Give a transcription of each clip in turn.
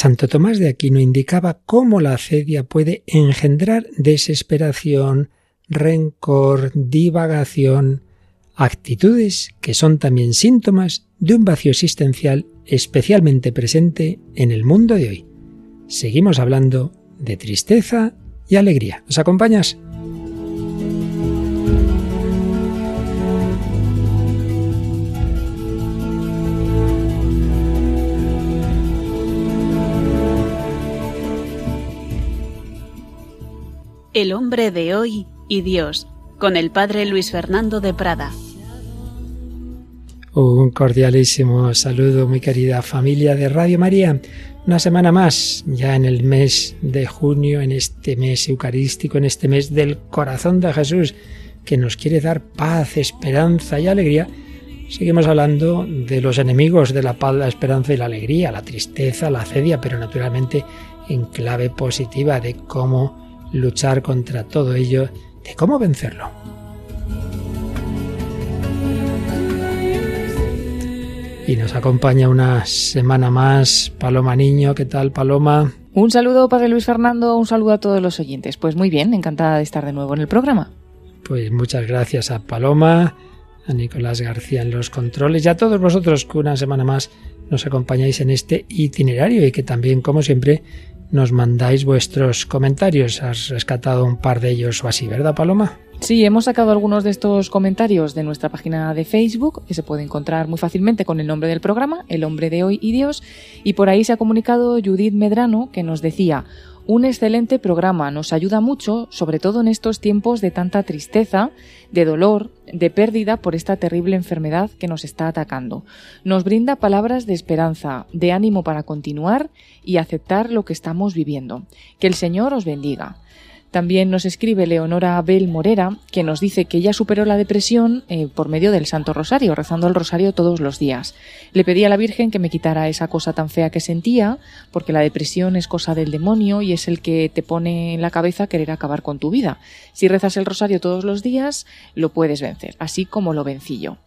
Santo Tomás de Aquino indicaba cómo la acedia puede engendrar desesperación, rencor, divagación, actitudes que son también síntomas de un vacío existencial especialmente presente en el mundo de hoy. Seguimos hablando de tristeza y alegría. ¿Nos acompañas? El hombre de hoy y Dios, con el padre Luis Fernando de Prada. Un cordialísimo saludo, mi querida familia de Radio María. Una semana más, ya en el mes de junio, en este mes eucarístico, en este mes del corazón de Jesús, que nos quiere dar paz, esperanza y alegría. Seguimos hablando de los enemigos de la paz, la esperanza y la alegría, la tristeza, la cedia, pero naturalmente en clave positiva de cómo luchar contra todo ello, de cómo vencerlo. Y nos acompaña una semana más Paloma Niño. ¿Qué tal, Paloma? Un saludo, Padre Luis Fernando, un saludo a todos los oyentes. Pues muy bien, encantada de estar de nuevo en el programa. Pues muchas gracias a Paloma, a Nicolás García en los controles y a todos vosotros que una semana más nos acompañáis en este itinerario y que también, como siempre, nos mandáis vuestros comentarios. Has rescatado un par de ellos o así, ¿verdad, Paloma? Sí, hemos sacado algunos de estos comentarios de nuestra página de Facebook, que se puede encontrar muy fácilmente con el nombre del programa, El hombre de hoy y Dios, y por ahí se ha comunicado Judith Medrano, que nos decía, un excelente programa, nos ayuda mucho, sobre todo en estos tiempos de tanta tristeza, de dolor, de pérdida por esta terrible enfermedad que nos está atacando. Nos brinda palabras de esperanza, de ánimo para continuar y aceptar lo que estamos viviendo. Que el Señor os bendiga. También nos escribe Leonora Abel Morera, que nos dice que ella superó la depresión eh, por medio del Santo Rosario, rezando el Rosario todos los días. Le pedí a la Virgen que me quitara esa cosa tan fea que sentía, porque la depresión es cosa del demonio y es el que te pone en la cabeza querer acabar con tu vida. Si rezas el Rosario todos los días, lo puedes vencer, así como lo vencí yo.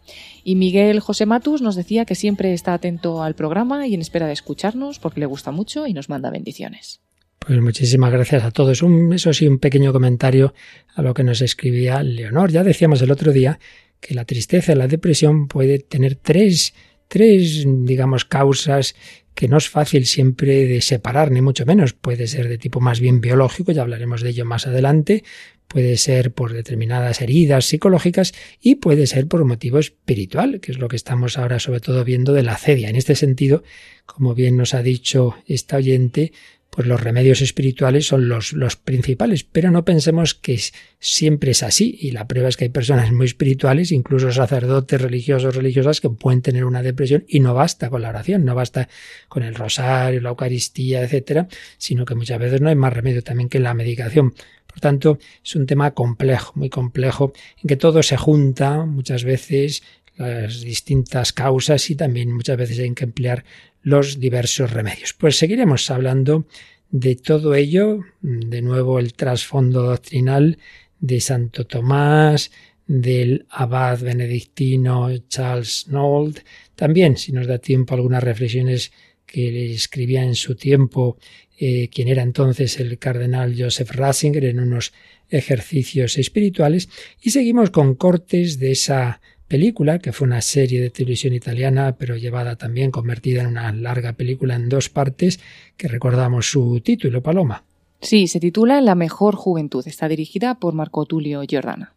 Y Miguel José Matus nos decía que siempre está atento al programa y en espera de escucharnos, porque le gusta mucho y nos manda bendiciones. Pues muchísimas gracias a todos. Eso sí, un pequeño comentario a lo que nos escribía Leonor. Ya decíamos el otro día que la tristeza la depresión puede tener tres, tres, digamos, causas que no es fácil siempre de separar, ni mucho menos. Puede ser de tipo más bien biológico, ya hablaremos de ello más adelante, puede ser por determinadas heridas psicológicas y puede ser por motivo espiritual, que es lo que estamos ahora sobre todo viendo de la cedia. En este sentido, como bien nos ha dicho esta oyente, pues los remedios espirituales son los, los principales, pero no pensemos que siempre es así, y la prueba es que hay personas muy espirituales, incluso sacerdotes religiosos, religiosas, que pueden tener una depresión y no basta con la oración, no basta con el rosario, la Eucaristía, etcétera, sino que muchas veces no hay más remedio también que la medicación. Por tanto, es un tema complejo, muy complejo, en que todo se junta muchas veces las distintas causas y también muchas veces hay que emplear los diversos remedios. Pues seguiremos hablando de todo ello, de nuevo el trasfondo doctrinal de Santo Tomás, del abad benedictino Charles Nold, también, si nos da tiempo, algunas reflexiones que le escribía en su tiempo eh, quien era entonces el cardenal Joseph Ratzinger en unos ejercicios espirituales, y seguimos con cortes de esa película, que fue una serie de televisión italiana, pero llevada también, convertida en una larga película en dos partes, que recordamos su título, Paloma. Sí, se titula La mejor juventud. Está dirigida por Marco Tulio Giordana.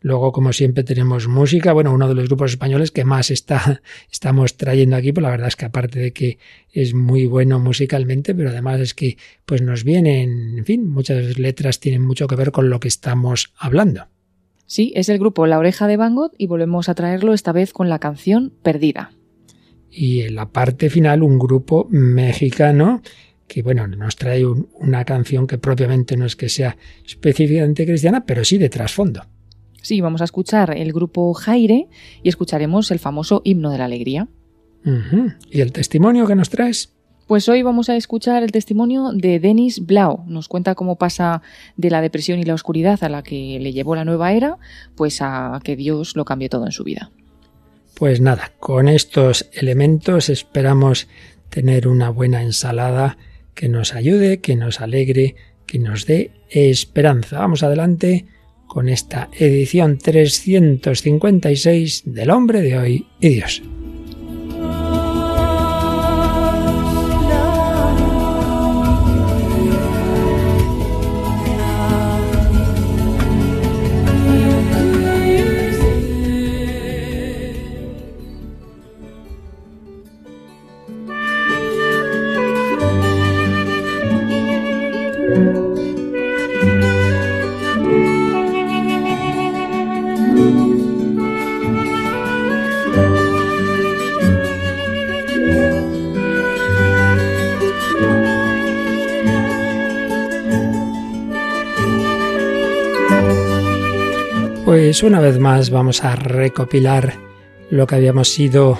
Luego, como siempre, tenemos música. Bueno, uno de los grupos españoles que más está, estamos trayendo aquí, pues la verdad es que aparte de que es muy bueno musicalmente, pero además es que pues nos vienen, en fin, muchas letras tienen mucho que ver con lo que estamos hablando. Sí, es el grupo La Oreja de Van Gogh y volvemos a traerlo esta vez con la canción Perdida. Y en la parte final un grupo mexicano que bueno, nos trae una canción que propiamente no es que sea específicamente cristiana, pero sí de trasfondo. Sí, vamos a escuchar el grupo Jaire y escucharemos el famoso himno de la alegría. ¿Y el testimonio que nos traes? Pues hoy vamos a escuchar el testimonio de Denis Blau. Nos cuenta cómo pasa de la depresión y la oscuridad a la que le llevó la nueva era, pues a que Dios lo cambió todo en su vida. Pues nada, con estos elementos esperamos tener una buena ensalada que nos ayude, que nos alegre, que nos dé esperanza. Vamos adelante con esta edición 356 del hombre de hoy y Dios. Pues una vez más vamos a recopilar lo que habíamos ido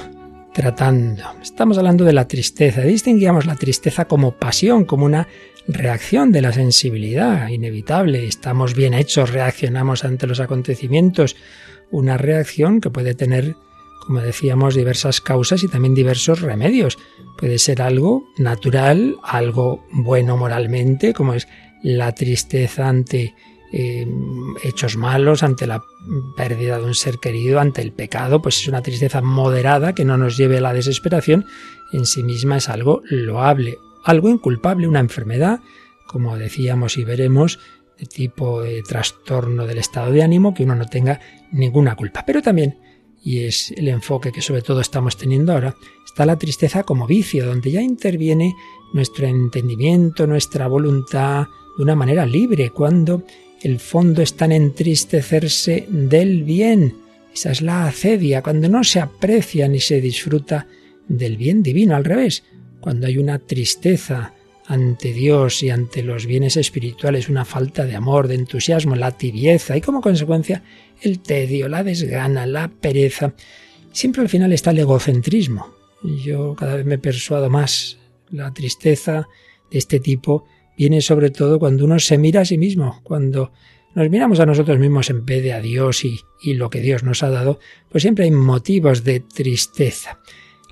tratando. Estamos hablando de la tristeza. Distinguíamos la tristeza como pasión, como una reacción de la sensibilidad inevitable. Estamos bien hechos, reaccionamos ante los acontecimientos. Una reacción que puede tener, como decíamos, diversas causas y también diversos remedios. Puede ser algo natural, algo bueno moralmente, como es la tristeza ante eh, hechos malos, ante la pérdida de un ser querido, ante el pecado, pues es una tristeza moderada que no nos lleve a la desesperación, en sí misma es algo loable, algo inculpable, una enfermedad, como decíamos y veremos, de tipo de trastorno del estado de ánimo, que uno no tenga ninguna culpa. Pero también, y es el enfoque que sobre todo estamos teniendo ahora, está la tristeza como vicio, donde ya interviene nuestro entendimiento, nuestra voluntad, de una manera libre, cuando el fondo está en entristecerse del bien. Esa es la acedia, cuando no se aprecia ni se disfruta del bien divino, al revés, cuando hay una tristeza ante Dios y ante los bienes espirituales, una falta de amor, de entusiasmo, la tibieza y como consecuencia el tedio, la desgana, la pereza. Siempre al final está el egocentrismo. Yo cada vez me persuado más. La tristeza de este tipo viene sobre todo cuando uno se mira a sí mismo, cuando nos miramos a nosotros mismos en vez de a Dios y, lo que Dios nos ha dado, pues siempre hay motivos de tristeza.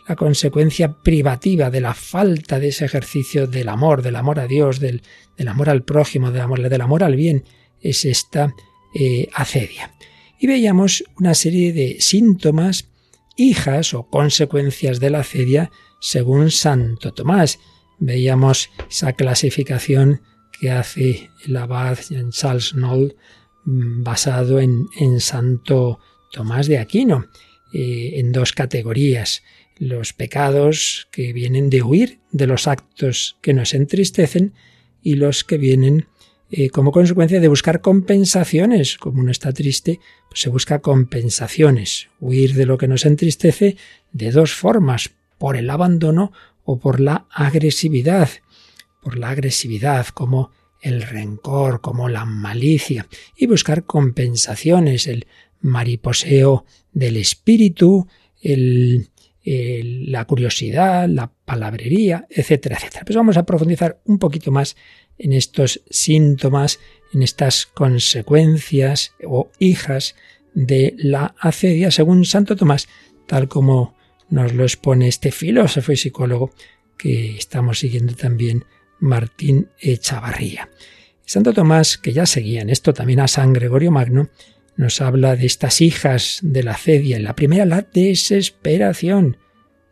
La consecuencia privativa de la falta de ese ejercicio del amor, del amor a Dios, del, del amor al prójimo, del amor, del amor al bien, es esta eh, acedia. Y veíamos una serie de síntomas, hijas o consecuencias de la acedia según Santo Tomás veíamos esa clasificación que hace el abad Charles Knoll mm, basado en, Santo Tomás de Aquino, eh, en dos categorías. Los pecados que vienen de huir de los actos que nos entristecen y los que vienen eh, como consecuencia de buscar compensaciones. Como uno está triste, pues se busca compensaciones. Huir de lo que nos entristece de dos formas, por el abandono o por la agresividad, por la agresividad como el rencor, como la malicia, y buscar compensaciones, el mariposeo del espíritu, el, la curiosidad, la palabrería, etcétera, etcétera. Pues vamos a profundizar un poquito más en estos síntomas, en estas consecuencias o hijas de la acedia, según Santo Tomás, tal como nos lo expone este filósofo y psicólogo que estamos siguiendo también, Martín Echavarría. Santo Tomás, que ya seguía en esto también a San Gregorio Magno, nos habla de estas hijas de la cedia. La primera, la desesperación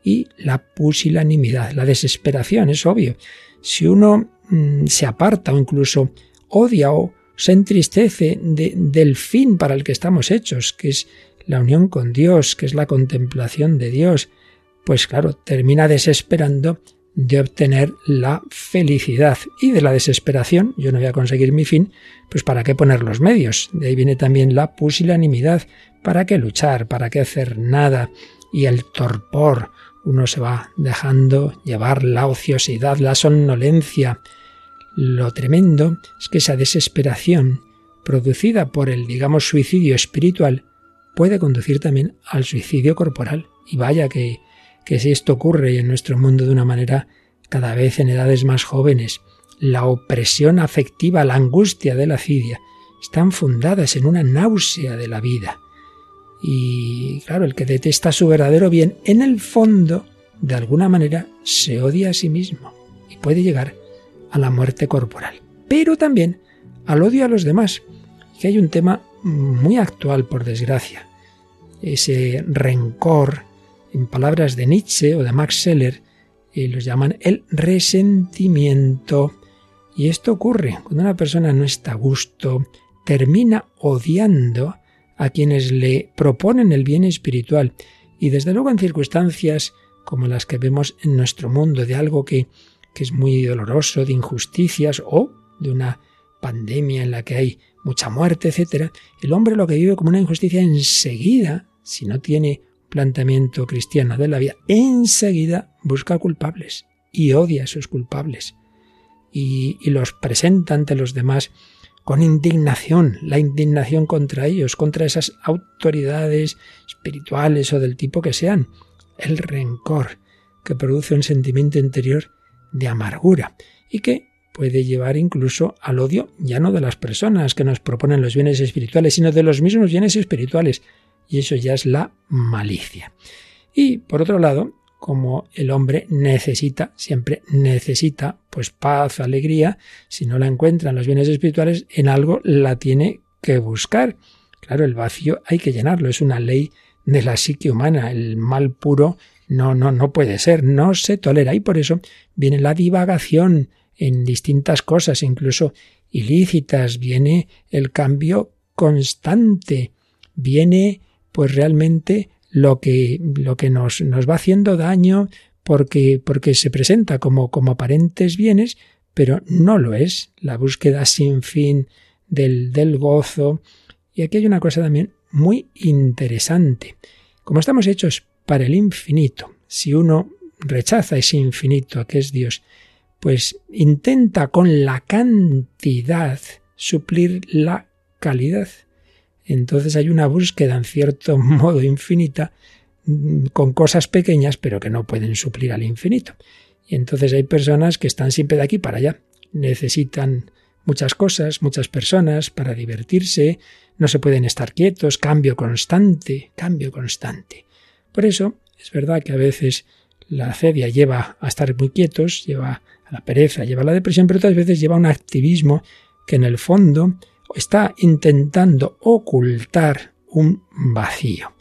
y la pusilanimidad. La desesperación es obvio. Si uno mm, se aparta o incluso odia o se entristece del fin para el que estamos hechos, que es la unión con Dios, que es la contemplación de Dios, pues claro, termina desesperando de obtener la felicidad y de la desesperación, yo no voy a conseguir mi fin, pues para qué poner los medios. De ahí viene también la pusilanimidad, para qué luchar, para qué hacer nada y el torpor. Uno se va dejando llevar la ociosidad, la somnolencia. Lo tremendo es que esa desesperación producida por el, digamos, suicidio espiritual puede conducir también al suicidio corporal. Y vaya que, que si esto ocurre en nuestro mundo de una manera cada vez en edades más jóvenes, la opresión afectiva, la angustia de la cidia, están fundadas en una náusea de la vida. Y claro, el que detesta su verdadero bien, en el fondo, de alguna manera se odia a sí mismo y puede llegar a la muerte corporal, pero también al odio a los demás, que hay un tema muy actual por desgracia, ese rencor, en palabras de Nietzsche o de Max Scheller, y los llaman el resentimiento. Y esto ocurre cuando una persona no está a gusto, termina odiando a quienes le proponen el bien espiritual. Y desde luego en circunstancias como las que vemos en nuestro mundo, de algo que, que es muy doloroso, de injusticias o de una pandemia en la que hay mucha muerte, etc., el hombre lo que vive como una injusticia enseguida, si no tiene planteamiento cristiano de la vida, enseguida busca culpables y odia a sus culpables y, y los presenta ante los demás con indignación, la indignación contra ellos, contra esas autoridades espirituales o del tipo que sean, el rencor que produce un sentimiento interior de amargura y que puede llevar incluso al odio ya no de las personas que nos proponen los bienes espirituales, sino de los mismos bienes espirituales, y eso ya es la malicia. Y por otro lado, como el hombre necesita, siempre necesita, pues paz, alegría, si no la encuentra en los bienes espirituales, en algo la tiene que buscar. Claro, el vacío hay que llenarlo, es una ley de la psique humana, el mal puro no, no, no puede ser, no se tolera y por eso viene la divagación en distintas cosas, incluso ilícitas, viene el cambio constante, viene pues realmente lo que, lo que nos, nos va haciendo daño porque, porque se presenta como, como aparentes bienes, pero no lo es. La búsqueda sin fin del, del gozo. Y aquí hay una cosa también muy interesante. Como estamos hechos para el infinito, si uno rechaza ese infinito que es Dios, pues intenta con la cantidad suplir la calidad entonces hay una búsqueda en cierto modo infinita mm, con cosas pequeñas pero que no pueden suplir al infinito. Y entonces hay personas que están siempre de aquí para allá. Necesitan muchas cosas, muchas personas para divertirse, no se pueden estar quietos, cambio constante, cambio constante. Por eso es verdad que a veces la cedia lleva a estar muy quietos, lleva la pereza, lleva a la depresión, pero otras veces lleva a un activismo que en el fondo está intentando ocultar un vacío,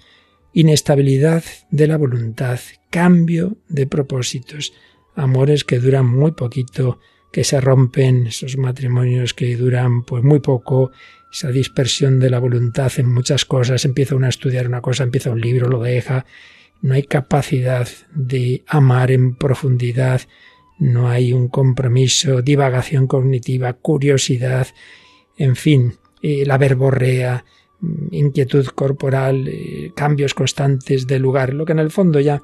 inestabilidad de la voluntad, cambio de propósitos, amores que duran muy poquito, que se rompen, esos matrimonios que duran pues muy poco, esa dispersión de la voluntad en muchas cosas, empieza uno a estudiar una cosa, empieza un libro, lo deja, no hay capacidad de amar en profundidad, no hay un compromiso, divagación cognitiva, curiosidad, en fin, eh, la verborrea, mm, inquietud corporal, eh, cambios constantes de lugar, lo que en el fondo ya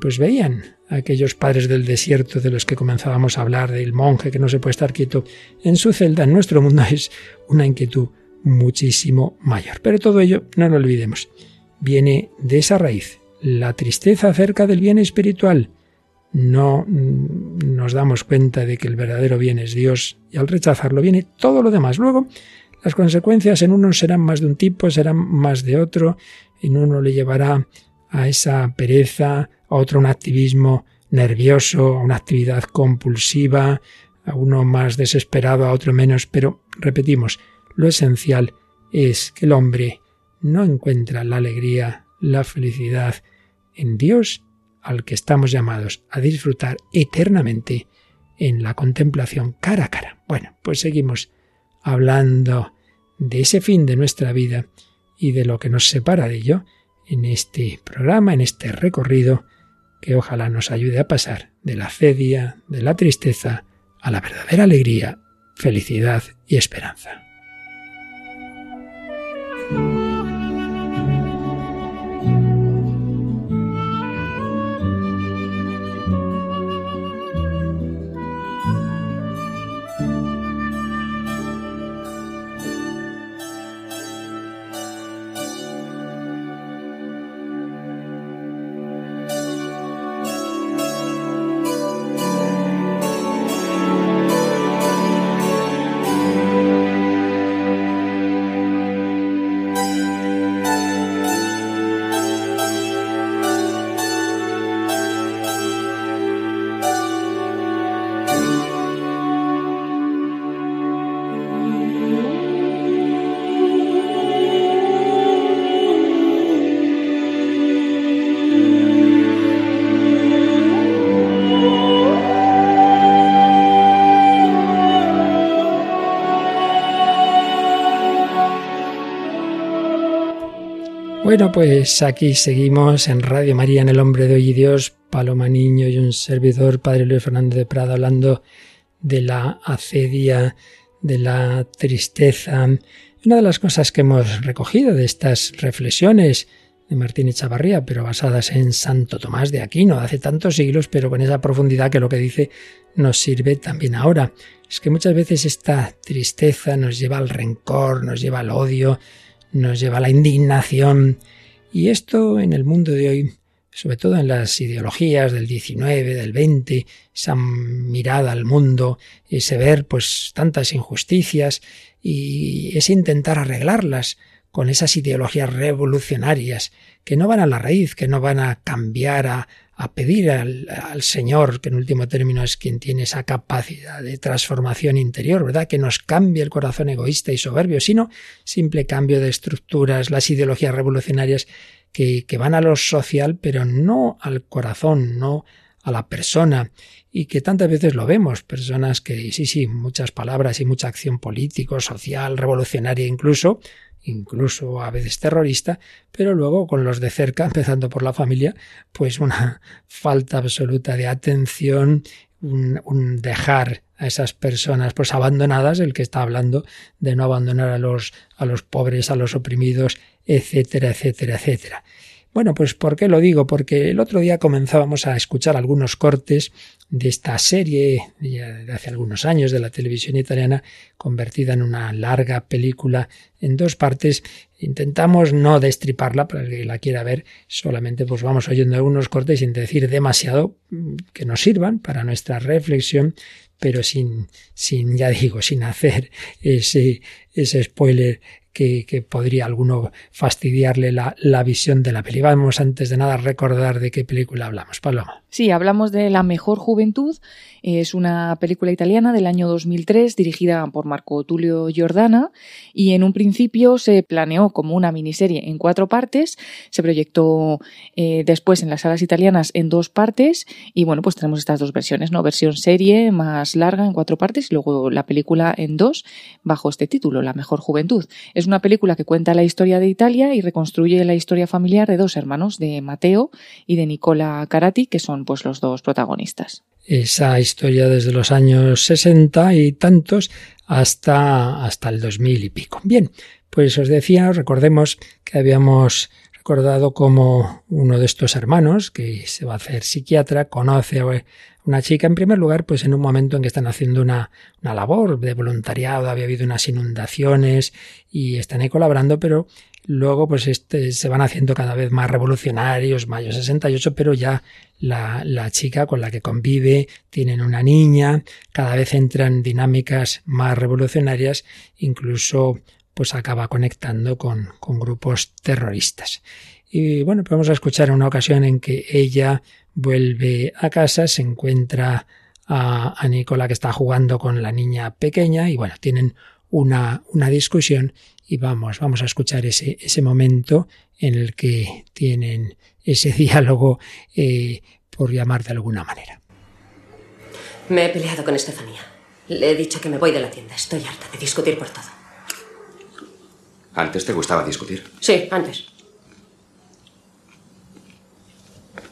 pues veían aquellos padres del desierto de los que comenzábamos a hablar, del monje que no se puede estar quieto en su celda, en nuestro mundo es una inquietud muchísimo mayor. Pero todo ello, no lo olvidemos, viene de esa raíz, la tristeza acerca del bien espiritual, no mm, nos damos cuenta de que el verdadero bien es Dios y al rechazarlo viene todo lo demás. Luego, las consecuencias en uno serán más de un tipo, serán más de otro, en uno le llevará a esa pereza, a otro un activismo nervioso, a una actividad compulsiva, a uno más desesperado, a otro menos, pero repetimos, lo esencial es que el hombre no encuentra la alegría, la felicidad en Dios al que estamos llamados a disfrutar eternamente en la contemplación cara a cara. Bueno, pues seguimos hablando de ese fin de nuestra vida y de lo que nos separa de ello en este programa, en este recorrido que ojalá nos ayude a pasar de la cedia, de la tristeza, a la verdadera alegría, felicidad y esperanza. Bueno, pues aquí seguimos en Radio María, en El Hombre de Hoy y Dios, Paloma Niño y un servidor, Padre Luis Fernández de Prada, hablando de la acedia, de la tristeza. Una de las cosas que hemos recogido de estas reflexiones de Martín Echavarría, pero basadas en Santo Tomás de Aquino, hace tantos siglos, pero con esa profundidad que lo que dice nos sirve también ahora. Es que muchas veces esta tristeza nos lleva al rencor, nos lleva al odio, nos lleva a la indignación. Y esto en el mundo de hoy, sobre todo en las ideologías del 19, del 20, esa mirada al mundo, ese ver pues tantas injusticias y ese intentar arreglarlas con esas ideologías revolucionarias que no van a la raíz, que no van a cambiar, a, a pedir al, Señor, que en último término es quien tiene esa capacidad de transformación interior, ¿verdad? Que nos cambie el corazón egoísta y soberbio, sino simple cambio de estructuras, las ideologías revolucionarias que, que van a lo social, pero no al corazón, no a la persona y que tantas veces lo vemos, personas que sí, sí, muchas palabras y mucha acción político, social, revolucionaria incluso, incluso a veces terrorista, pero luego con los de cerca, empezando por la familia, pues una falta absoluta de atención, un, dejar a esas personas pues abandonadas, el que está hablando de no abandonar a los, a los pobres, a los oprimidos, etcétera, etcétera, etcétera. Bueno, pues ¿por qué lo digo? Porque el otro día comenzábamos a escuchar algunos cortes de esta serie de hace algunos años de la televisión italiana convertida en una larga película en dos partes. Intentamos no destriparla para el que la quiera ver, solamente pues vamos oyendo algunos cortes sin decir demasiado mm, que nos sirvan para nuestra reflexión, pero sin, sin ya digo, sin hacer ese, ese spoiler que, que, podría alguno fastidiarle la, la, visión de la peli. Vamos antes de nada a recordar de qué película hablamos. Paloma. Sí, hablamos de La Mejor Juventud. Es una película italiana del año 2003 dirigida por Marco Tulio Giordana y en un principio se planeó como una miniserie en cuatro partes. Se proyectó eh, después en las salas italianas en dos partes y bueno, pues tenemos estas dos versiones, ¿no? Versión serie más larga en cuatro partes y luego la película en dos bajo este título, La Mejor Juventud. Es una película que cuenta la historia de Italia y reconstruye la historia familiar de dos hermanos, de Mateo y de Nicola Carati, que son pues los dos protagonistas. Esa historia desde los años sesenta y tantos hasta, hasta el dos mil y pico. Bien, pues os decía, recordemos que habíamos recordado como uno de estos hermanos, que se va a hacer psiquiatra, conoce a una chica, en primer lugar, pues en un momento en que están haciendo una, una labor de voluntariado, había habido unas inundaciones y están ahí colaborando, pero Luego, pues este, se van haciendo cada vez más revolucionarios, mayo 68, pero ya la, chica con la que convive, tienen una niña, cada vez entran dinámicas más revolucionarias, incluso pues acaba conectando con, con grupos terroristas. Y bueno, pues vamos a escuchar una ocasión en que ella vuelve a casa, se encuentra a, a Nicola que está jugando con la niña pequeña y bueno, tienen una, una discusión y vamos, vamos a escuchar ese, ese momento en el que tienen ese diálogo, eh, por llamar de alguna manera. Me he peleado con Estefanía. Le he dicho que me voy de la tienda. Estoy harta de discutir por todo. ¿Antes te gustaba discutir? Sí, antes.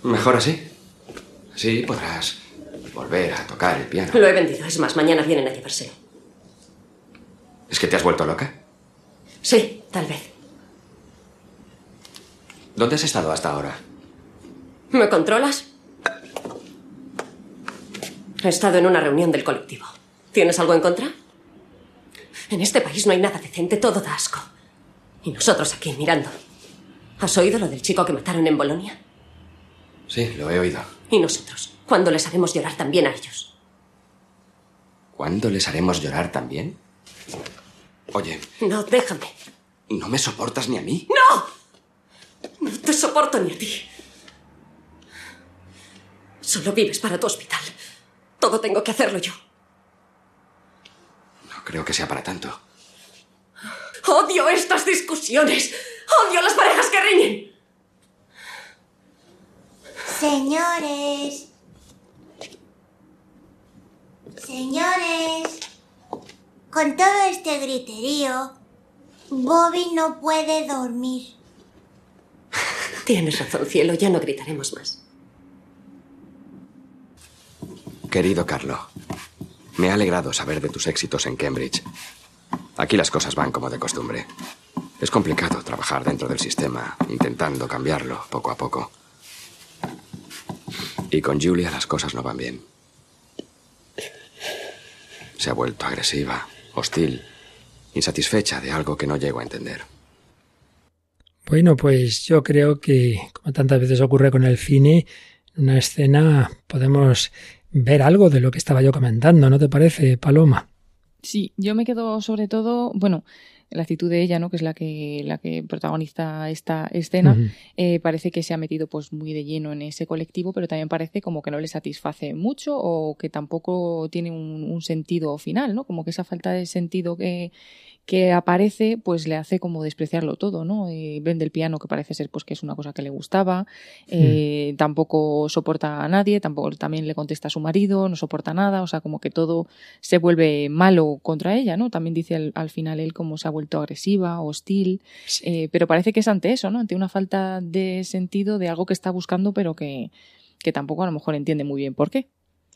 Mejor así. Así podrás volver a tocar el piano. Lo he vendido. Es más, mañana vienen a llevárselo. ¿Es que te has vuelto loca? Sí, tal vez. ¿Dónde has estado hasta ahora? ¿Me controlas? He estado en una reunión del colectivo. ¿Tienes algo en contra? En este país no hay nada decente, todo da asco. Y nosotros aquí mirando. ¿Has oído lo del chico que mataron en Bolonia? Sí, lo he oído. ¿Y nosotros? ¿Cuándo les haremos llorar también a ellos? ¿Cuándo les haremos llorar también? Oye. No, déjame. ¿No me soportas ni a mí? ¡No! No te soporto ni a ti. Solo vives para tu hospital. Todo tengo que hacerlo yo. No creo que sea para tanto. Odio estas discusiones. Odio las parejas que riñen. Señores. Señores. Con todo este griterío, Bobby no puede dormir. Tienes razón, cielo, ya no gritaremos más. Querido Carlo, me ha alegrado saber de tus éxitos en Cambridge. Aquí las cosas van como de costumbre. Es complicado trabajar dentro del sistema, intentando cambiarlo poco a poco. Y con Julia las cosas no van bien. Se ha vuelto agresiva, hostil, insatisfecha de algo que no llego a entender. Bueno, pues yo creo que, como tantas veces ocurre con el cine, en una escena podemos ver algo de lo que estaba yo comentando, ¿no te parece, Paloma? Sí, yo me quedo sobre todo, bueno, la actitud de ella, ¿no? que es la que, la que protagoniza esta escena, eh, parece que se ha metido pues muy de lleno en ese colectivo, pero también parece como que no le satisface mucho o que tampoco tiene un, un sentido final, ¿no? Como que esa falta de sentido que, que aparece, pues le hace como despreciarlo todo, ¿no? Eh, vende el piano, que parece ser pues que es una cosa que le gustaba, eh, tampoco soporta a nadie, tampoco también le contesta a su marido, no soporta nada, o sea, como que todo se vuelve malo contra ella, ¿no? También dice al, final él como se ha vuelto agresiva, hostil, eh, pero parece que es ante eso, ¿no? Ante una falta de sentido de algo que está buscando, pero que, que tampoco a lo mejor entiende muy bien por qué.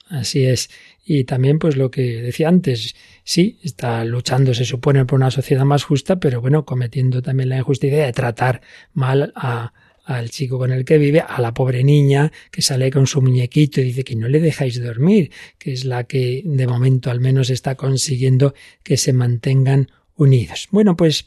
Así es. Y también, pues lo que decía antes, sí, está luchando, se supone, por una sociedad más justa, pero bueno, cometiendo también la injusticia de tratar mal a, al chico con el que vive, a la pobre niña que sale con su muñequito y dice que no le dejáis dormir, que es la que de momento al menos está consiguiendo que se mantengan unidos. Bueno, pues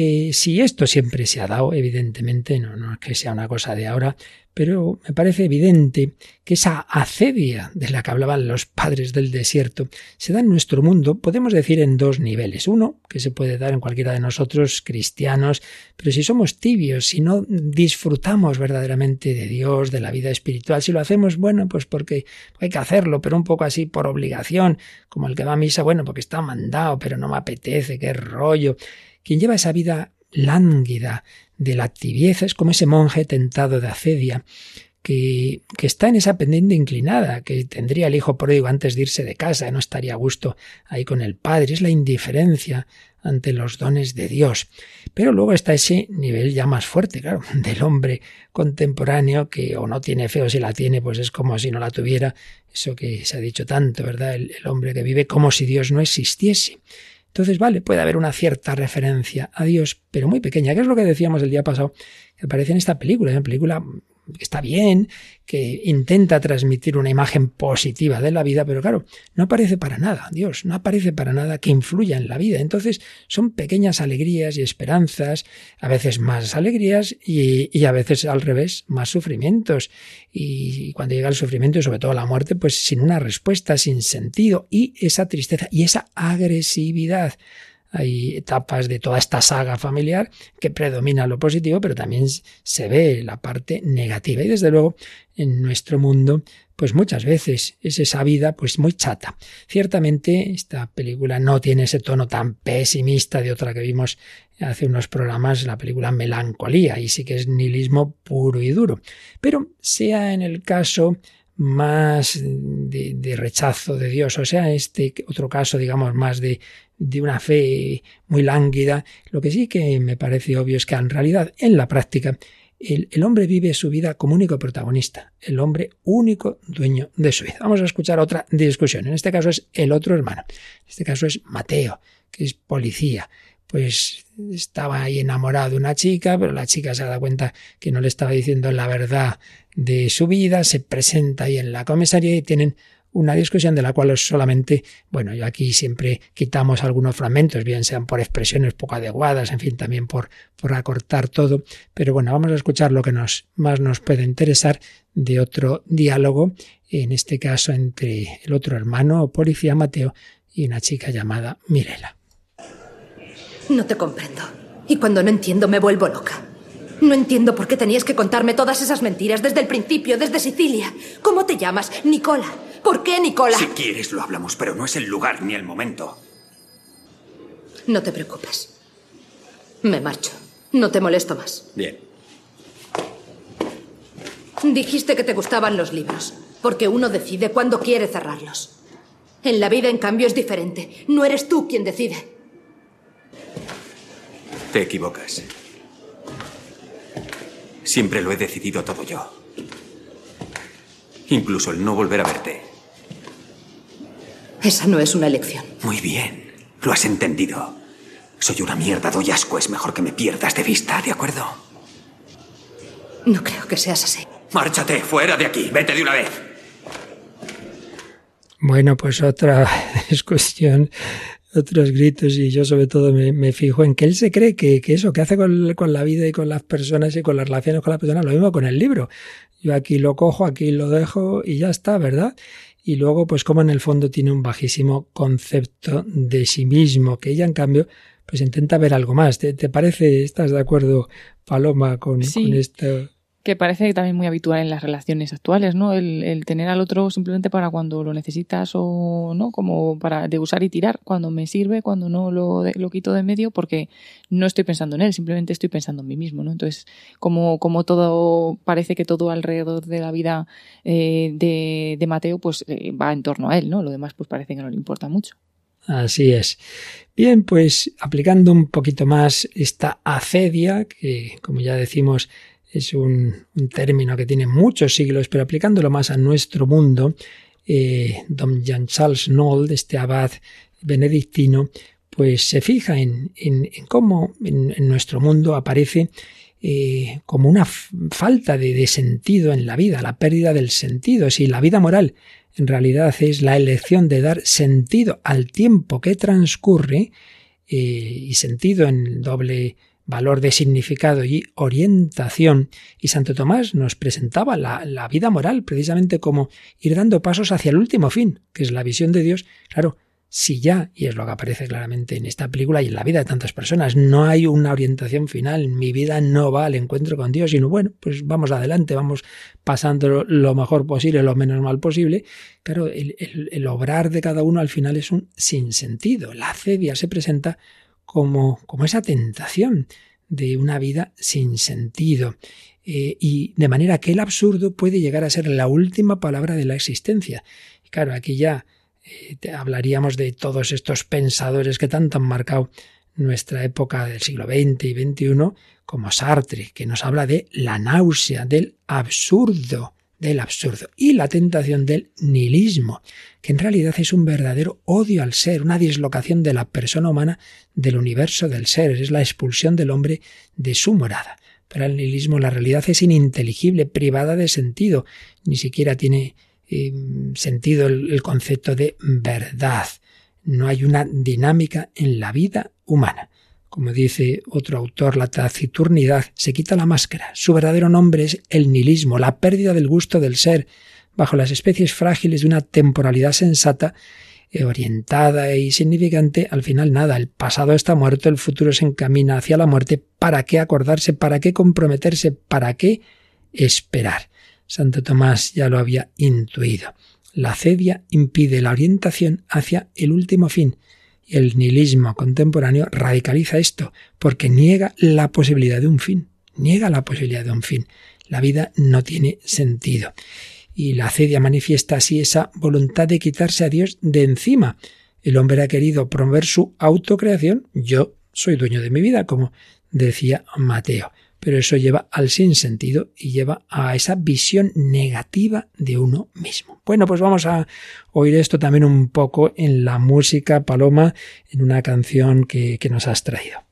eh, si esto siempre se ha dado, evidentemente, no, no es que sea una cosa de ahora, pero me parece evidente que esa acedia de la que hablaban los padres del desierto se da en nuestro mundo, podemos decir, en dos niveles. Uno, que se puede dar en cualquiera de nosotros, cristianos, pero si somos tibios, si no disfrutamos verdaderamente de Dios, de la vida espiritual, si lo hacemos, bueno, pues porque hay que hacerlo, pero un poco así por obligación, como el que va a misa, bueno, porque está mandado, pero no me apetece, qué rollo. Quien lleva esa vida lánguida, de la tibieza, es como ese monje tentado de acedia, que, que, está en esa pendiente inclinada, que tendría el hijo pródigo antes de irse de casa, no estaría a gusto ahí con el padre, es la indiferencia ante los dones de Dios. Pero luego está ese nivel ya más fuerte, claro, del hombre contemporáneo que o no tiene fe o si la tiene, pues es como si no la tuviera, eso que se ha dicho tanto, ¿verdad? el, el hombre que vive como si Dios no existiese. Entonces, vale, puede haber una cierta referencia a Dios, pero muy pequeña, que es lo que decíamos el día pasado, que aparece en esta película, una película está bien, que intenta transmitir una imagen positiva de la vida, pero claro, no aparece para nada, Dios, no aparece para nada que influya en la vida. Entonces son pequeñas alegrías y esperanzas, a veces más alegrías y, y a veces al revés, más sufrimientos. Y cuando llega el sufrimiento y sobre todo la muerte, pues sin una respuesta, sin sentido y esa tristeza y esa agresividad hay etapas de toda esta saga familiar que predomina lo positivo, pero también se ve la parte negativa. Y desde luego, en nuestro mundo, pues muchas veces es esa vida pues muy chata. Ciertamente esta película no tiene ese tono tan pesimista de otra que vimos hace unos programas, la película Melancolía, y sí que es nihilismo puro y duro. Pero sea en el caso más de, rechazo de Dios, o sea, este otro caso, digamos, más de, de una fe muy lánguida, lo que sí que me parece obvio es que en realidad, en la práctica, el, el, hombre vive su vida como único protagonista, el hombre único dueño de su vida. Vamos a escuchar otra discusión. En este caso es el otro hermano. En este caso es Mateo, que es policía. Pues estaba ahí enamorado de una chica, pero la chica se da cuenta que no le estaba diciendo la verdad de su vida, se presenta ahí en la comisaría y tienen una discusión de la cual solamente, bueno, yo aquí siempre quitamos algunos fragmentos, bien sean por expresiones poco adecuadas, en fin, también por, por acortar todo, pero bueno, vamos a escuchar lo que nos, más nos puede interesar de otro diálogo, en este caso entre el otro hermano, policía Mateo, y una chica llamada Mirela. No te comprendo. Y cuando no entiendo me vuelvo loca. No entiendo por qué tenías que contarme todas esas mentiras desde el principio, desde Sicilia. ¿Cómo te llamas? Nicola. ¿Por qué, Nicola? Si quieres lo hablamos, pero no es el lugar ni el momento. No te preocupes. Me marcho. No te molesto más. Bien. Dijiste que te gustaban los libros, porque uno decide cuándo quiere cerrarlos. En la vida, en cambio, es diferente. No eres tú quien decide. Te equivocas. Siempre lo he decidido todo yo. Incluso el no volver a verte. Esa no es una elección. Muy bien. Lo has entendido. Soy una mierda, doy asco. Es mejor que me pierdas de vista, ¿de acuerdo? No creo que seas así. Márchate, fuera de aquí. Vete de una vez. Bueno, pues otra discusión, otros gritos y yo sobre todo me, fijo en que él se cree que, eso que hace con, con, la vida y con las personas y con las relaciones con las personas, lo mismo con el libro. Yo aquí lo cojo, aquí lo dejo y ya está, ¿verdad? Y luego, pues como en el fondo tiene un bajísimo concepto de sí mismo, que ella en cambio, pues intenta ver algo más. ¿Te, parece, estás de acuerdo, Paloma, con, con esto? Que parece también muy habitual en las relaciones actuales, ¿no? El, tener al otro simplemente para cuando lo necesitas o no, como para de usar y tirar, cuando me sirve, cuando no lo, lo quito de medio, porque no estoy pensando en él, simplemente estoy pensando en mí mismo, ¿no? Entonces, como, como todo, parece que todo alrededor de la vida eh, de, de, Mateo, pues eh, va en torno a él, ¿no? Lo demás, pues parece que no le importa mucho. Así es. Bien, pues aplicando un poquito más esta acedia, que como ya decimos, es un, término que tiene muchos siglos, pero aplicándolo más a nuestro mundo, eh, don Jean Charles Noll, este abad benedictino, pues se fija en, cómo en, nuestro mundo aparece eh, como una falta de, sentido en la vida, la pérdida del sentido. Si la vida moral en realidad es la elección de dar sentido al tiempo que transcurre, eh, y sentido en doble valor de significado y orientación, y Santo Tomás nos presentaba la, la, vida moral precisamente como ir dando pasos hacia el último fin, que es la visión de Dios. Claro, si ya, y es lo que aparece claramente en esta película y en la vida de tantas personas, no hay una orientación final, mi vida no va al encuentro con Dios, sino bueno, pues vamos adelante, vamos pasando lo mejor posible, lo menos mal posible. Claro, el, el, obrar de cada uno al final es un sinsentido. La cedia se presenta como, como esa tentación de una vida sin sentido. Eh, y de manera que el absurdo puede llegar a ser la última palabra de la existencia. Claro, aquí ya eh, hablaríamos de todos estos pensadores que tanto han marcado nuestra época del siglo XX y XXI, como Sartre, que nos habla de la náusea, del absurdo del absurdo y la tentación del nihilismo, que en realidad es un verdadero odio al ser, una dislocación de la persona humana del universo del ser, es la expulsión del hombre de su morada. Para el nihilismo la realidad es ininteligible, privada de sentido, ni siquiera tiene eh, sentido el concepto de verdad. No hay una dinámica en la vida humana. Como dice otro autor, la taciturnidad se quita la máscara. Su verdadero nombre es el nihilismo, la pérdida del gusto del ser, bajo las especies frágiles de una temporalidad sensata, eh, orientada y significante, al final nada, el pasado está muerto, el futuro se encamina hacia la muerte, ¿para qué acordarse? ¿Para qué comprometerse? ¿Para qué esperar? Santo Tomás ya lo había intuido. La cedia impide la orientación hacia el último fin, el nihilismo contemporáneo radicaliza esto, porque niega la posibilidad de un fin, niega la posibilidad de un fin. La vida no tiene sentido. Y la cedia manifiesta así esa voluntad de quitarse a Dios de encima. El hombre ha querido promover su autocreación. Yo soy dueño de mi vida, como decía Mateo pero eso lleva al sinsentido y lleva a esa visión negativa de uno mismo. Bueno, pues vamos a oír esto también un poco en la música Paloma, en una canción que, que nos has traído.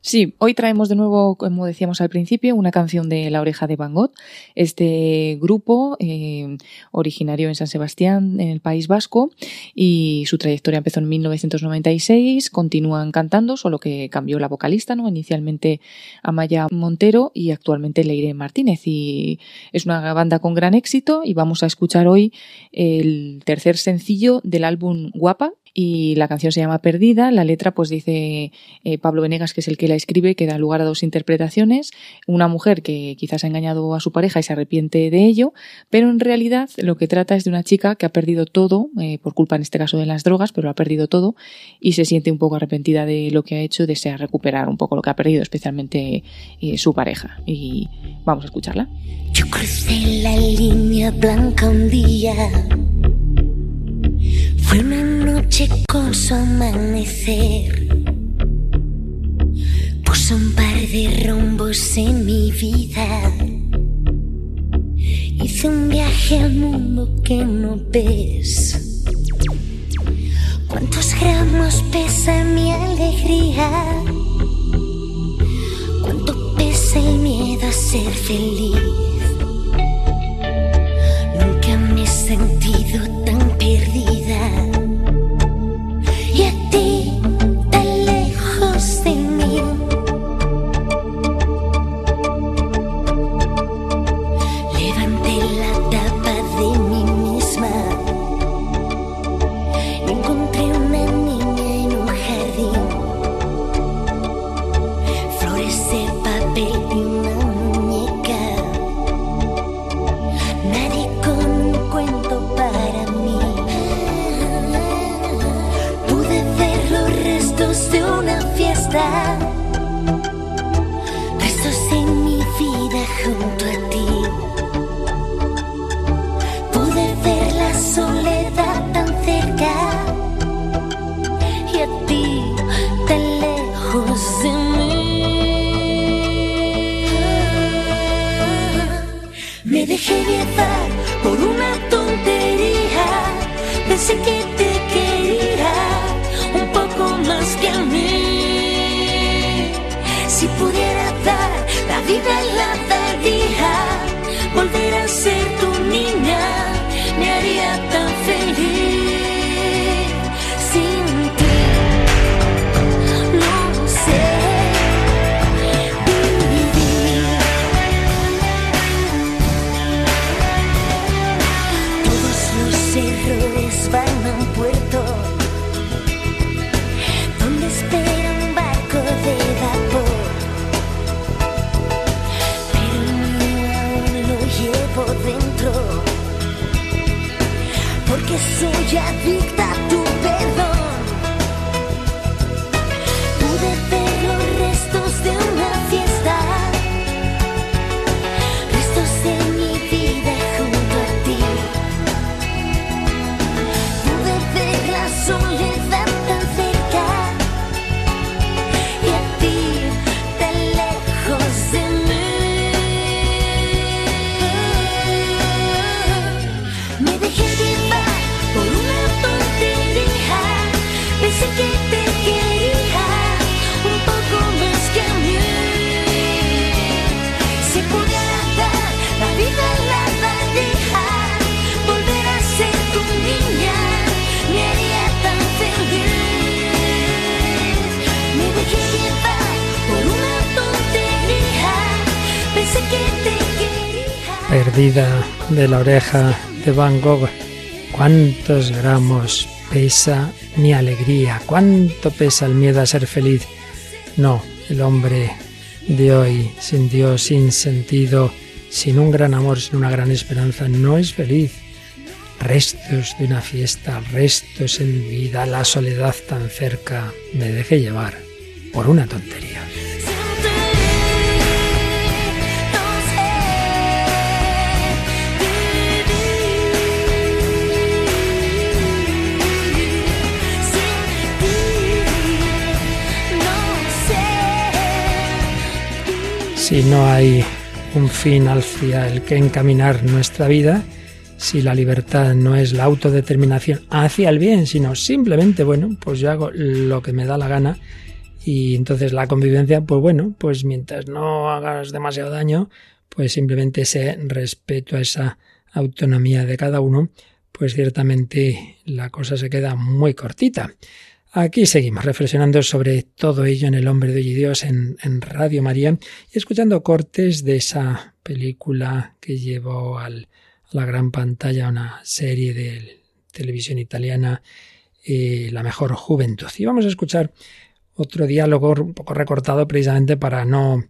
Sí, hoy traemos de nuevo, como decíamos al principio, una canción de La Oreja de Van Gogh. Este grupo, eh, originario en San Sebastián, en el País Vasco, y su trayectoria empezó en 1996. Continúan cantando, solo que cambió la vocalista, ¿no? Inicialmente Amaya Montero y actualmente Leire Martínez. Y es una banda con gran éxito y vamos a escuchar hoy el tercer sencillo del álbum Guapa, y la canción se llama Perdida. La letra, pues dice eh, Pablo Venegas, que es el que la escribe, que da lugar a dos interpretaciones. Una mujer que quizás ha engañado a su pareja y se arrepiente de ello, pero en realidad lo que trata es de una chica que ha perdido todo, eh, por culpa en este caso de las drogas, pero ha perdido todo y se siente un poco arrepentida de lo que ha hecho, desea recuperar un poco lo que ha perdido, especialmente eh, su pareja. Y vamos a escucharla. Yo crucé la línea blanca un día fue una noche con su amanecer. Puso un par de rombos en mi vida. Hice un viaje al mundo que no ves. ¿Cuántos gramos pesa mi alegría? ¿Cuánto pesa el miedo a ser feliz? Nunca me he sentido tan perdida. Oreja de Van Gogh. ¿Cuántos gramos pesa mi alegría? ¿Cuánto pesa el miedo a ser feliz? No, el hombre de hoy, sin Dios, sin sentido, sin un gran amor, sin una gran esperanza, no es feliz. Restos de una fiesta, restos en mi vida, la soledad tan cerca, me dejé llevar por una tontería. Si no hay un fin hacia el que encaminar nuestra vida, si la libertad no es la autodeterminación hacia el bien, sino simplemente, bueno, pues yo hago lo que me da la gana y entonces la convivencia, pues bueno, pues mientras no hagas demasiado daño, pues simplemente ese respeto a esa autonomía de cada uno, pues ciertamente la cosa se queda muy cortita. Aquí seguimos reflexionando sobre todo ello en El hombre de hoy y Dios en, Radio María y escuchando cortes de esa película que llevó a la gran pantalla una serie de televisión italiana, eh, La mejor juventud. Y vamos a escuchar otro diálogo un poco recortado precisamente para no,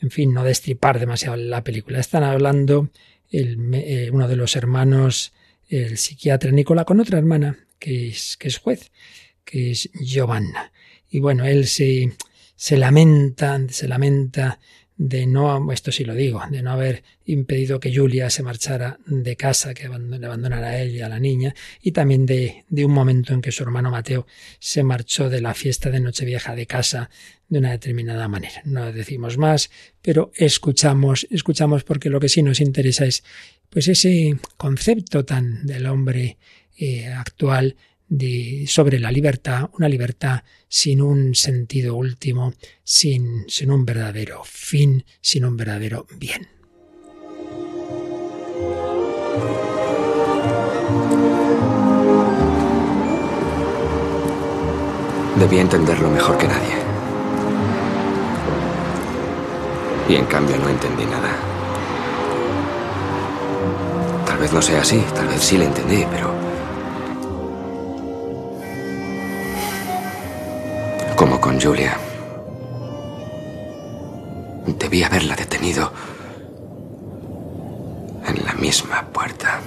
en fin, no destripar demasiado la película. Están hablando eh, uno de los hermanos, el psiquiatra Nicola, con otra hermana que es, que es juez que es Giovanna. Y bueno, él se, se lamenta, se lamenta de no, esto sí lo digo, de no haber impedido que Julia se marchara de casa, que le abandonara a él y a la niña, y también de, de un momento en que su hermano Mateo se marchó de la fiesta de Nochevieja de casa de una determinada manera. No decimos más, pero escuchamos, escuchamos porque lo que sí nos interesa es pues ese concepto tan del hombre eh, actual de, sobre la libertad, una libertad sin un sentido último, sin, sin un verdadero fin, sin un verdadero bien. Debí entenderlo mejor que nadie. Y en cambio no entendí nada. Tal vez no sea así, tal vez sí le entendí, pero... Como con Julia. Debí haberla detenido en la misma puerta.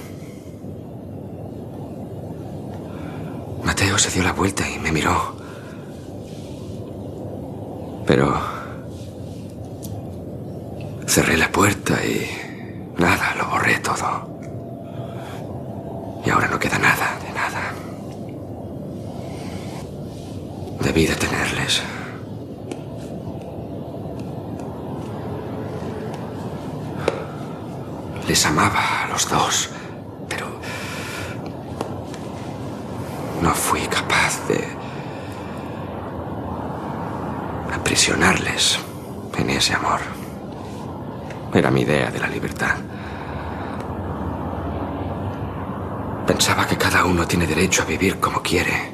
Mateo se dio la vuelta y me miró. Pero... Cerré la puerta y... Nada, lo borré todo. Y ahora no queda nada de nada. Debí detenerles. Les amaba a los dos, pero no fui capaz de aprisionarles en ese amor. Era mi idea de la libertad. Pensaba que cada uno tiene derecho a vivir como quiere.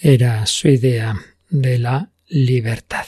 Era su idea de la libertad.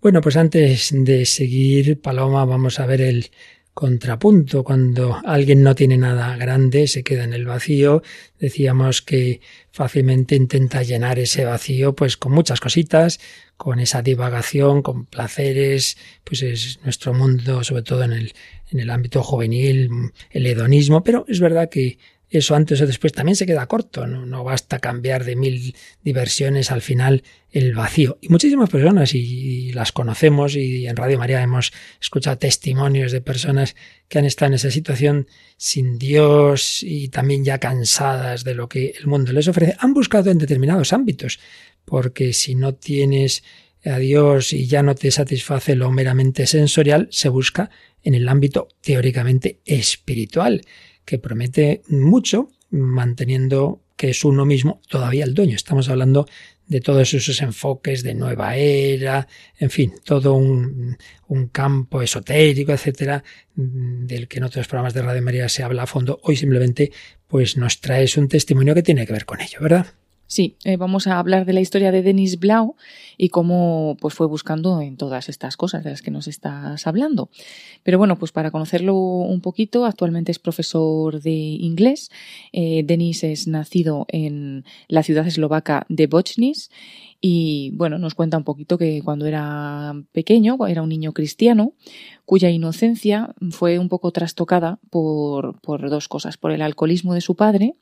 Bueno, pues antes de seguir, Paloma, vamos a ver el contrapunto. Cuando alguien no tiene nada grande, se queda en el vacío. Decíamos que fácilmente intenta llenar ese vacío, pues con muchas cositas, con esa divagación, con placeres, pues es nuestro mundo, sobre todo en el, en el ámbito juvenil, el hedonismo, pero es verdad que eso antes o después también se queda corto, ¿no? basta cambiar de mil diversiones al final el vacío. Y muchísimas personas, y, las conocemos, y en Radio María hemos escuchado testimonios de personas que han estado en esa situación sin Dios y también ya cansadas de lo que el mundo les ofrece, han buscado en determinados ámbitos, porque si no tienes a Dios y ya no te satisface lo meramente sensorial, se busca en el ámbito teóricamente espiritual que promete mucho, manteniendo que es uno mismo todavía el dueño. Estamos hablando de todos esos enfoques de nueva era, en fin, todo un, un campo esotérico, etcétera, del que en otros programas de Radio María se habla a fondo. Hoy simplemente pues nos traes un testimonio que tiene que ver con ello, ¿verdad? Sí, eh, vamos a hablar de la historia de Denis Blau y cómo pues, fue buscando en todas estas cosas de las que nos estás hablando. Pero bueno, pues para conocerlo un poquito, actualmente es profesor de inglés. Eh, Denis es nacido en la ciudad eslovaca de Bochnis y bueno, nos cuenta un poquito que cuando era pequeño, era un niño cristiano, cuya inocencia fue un poco trastocada por, por dos cosas, por el alcoholismo de su padre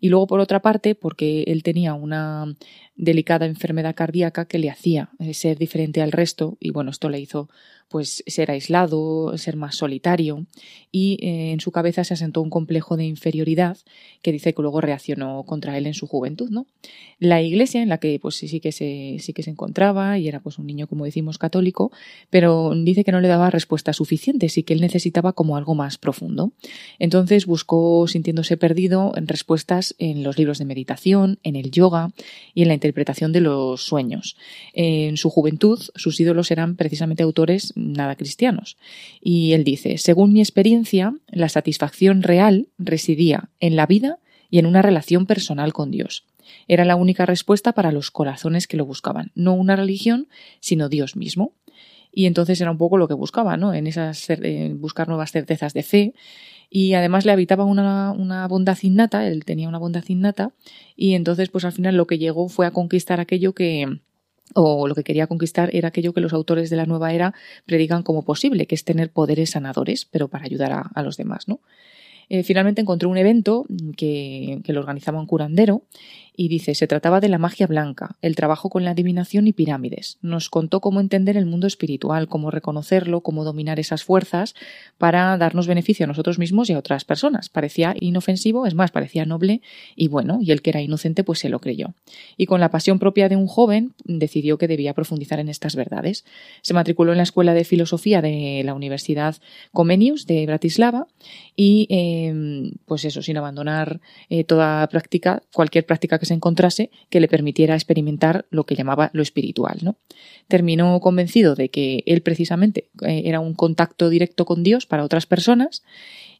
y luego por otra parte porque él tenía una delicada enfermedad cardíaca que le hacía eh, ser diferente al resto y bueno, esto le hizo pues ser aislado, ser más solitario y eh, en su cabeza se asentó un complejo de inferioridad que dice que luego reaccionó contra él en su juventud, ¿no? La iglesia en la que pues sí que se sí que se encontraba y era pues un niño como decimos católico, pero dice que no le daba respuestas suficientes y que él necesitaba como algo más profundo. Entonces buscó sintiéndose perdido en respuestas en los libros de meditación, en el yoga y en la interpretación de los sueños. En su juventud sus ídolos eran precisamente autores nada cristianos. Y él dice, según mi experiencia, la satisfacción real residía en la vida y en una relación personal con Dios. Era la única respuesta para los corazones que lo buscaban, no una religión, sino Dios mismo. Y entonces era un poco lo que buscaba, ¿no? En esas buscar nuevas certezas de fe. Y además le habitaba una, una bondad innata, él tenía una bondad innata, y entonces, pues al final lo que llegó fue a conquistar aquello que, o lo que quería conquistar era aquello que los autores de la nueva era predican como posible, que es tener poderes sanadores, pero para ayudar a, los demás, ¿no? Eh, finalmente encontró un evento que, que, lo organizaba un curandero y dice, se trataba de la magia blanca, el trabajo con la adivinación y pirámides. Nos contó cómo entender el mundo espiritual, cómo reconocerlo, cómo dominar esas fuerzas para darnos beneficio a nosotros mismos y a otras personas. Parecía inofensivo, es más, parecía noble y bueno, y el que era inocente pues se lo creyó. Y con la pasión propia de un joven decidió que debía profundizar en estas verdades. Se matriculó en la Escuela de Filosofía de la Universidad Comenius de Bratislava y eh, pues eso, sin abandonar eh, toda práctica, cualquier práctica que se encontrase que le permitiera experimentar lo que llamaba lo espiritual. ¿no? Terminó convencido de que él precisamente eh, era un contacto directo con Dios para otras personas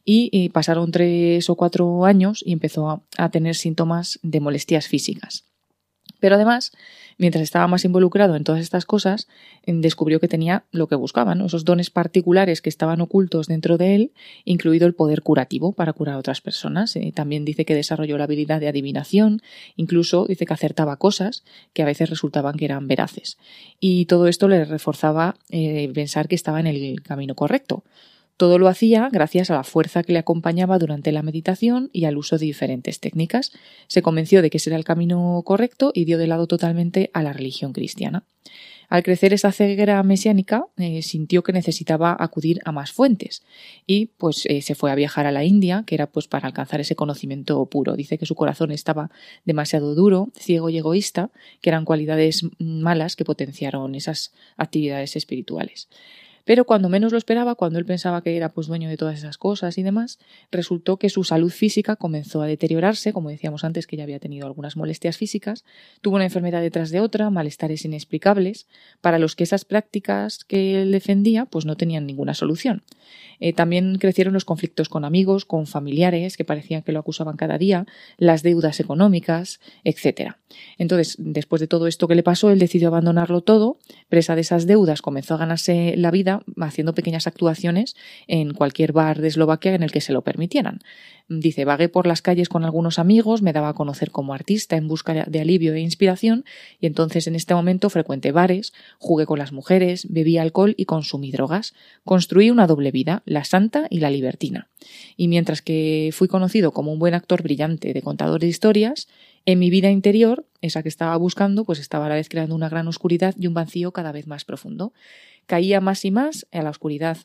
y, y pasaron tres o cuatro años y empezó a tener síntomas de molestias físicas. Pero además, mientras estaba más involucrado en todas estas cosas, descubrió que tenía lo que buscaba, esos dones particulares que estaban ocultos dentro de él, incluido el poder curativo para curar a otras personas. Eh, también dice que desarrolló la habilidad de adivinación, incluso dice que acertaba cosas que a veces resultaban que eran veraces. Y todo esto le reforzaba eh, pensar que estaba en el camino correcto. Todo lo hacía gracias a la fuerza que le acompañaba durante la meditación y al uso de diferentes técnicas. Se convenció de que ese era el camino correcto y dio de lado totalmente a la religión cristiana. Al crecer esa ceguera mesiánica, eh, sintió que necesitaba acudir a más fuentes y pues eh, se fue a viajar a la India, que era pues para alcanzar ese conocimiento puro. Dice que su corazón estaba demasiado duro, ciego y egoísta, que eran cualidades malas que potenciaron esas actividades espirituales. Pero cuando menos lo esperaba, cuando él pensaba que era pues dueño de todas esas cosas y demás, resultó que su salud física comenzó a deteriorarse, como decíamos antes que ya había tenido algunas molestias físicas, tuvo una enfermedad detrás de otra, malestares inexplicables, para los que esas prácticas que él defendía pues no tenían ninguna solución. Eh, también crecieron los conflictos con amigos, con familiares que parecían que lo acusaban cada día, las deudas económicas, etc. Entonces, después de todo esto que le pasó, él decidió abandonarlo todo, presa de esas deudas, comenzó a ganarse la vida haciendo pequeñas actuaciones en cualquier bar de Eslovaquia en el que se lo permitieran. Dice, vagué por las calles con algunos amigos, me daba a conocer como artista en busca de alivio e inspiración, y entonces en este momento frecuenté bares, jugué con las mujeres, bebí alcohol y consumí drogas. Construí una doble vida, la santa y la libertina. Y mientras que fui conocido como un buen actor brillante de contador de historias, en mi vida interior, esa que estaba buscando, pues estaba a la vez creando una gran oscuridad y un vacío cada vez más profundo. Caía más y más a la oscuridad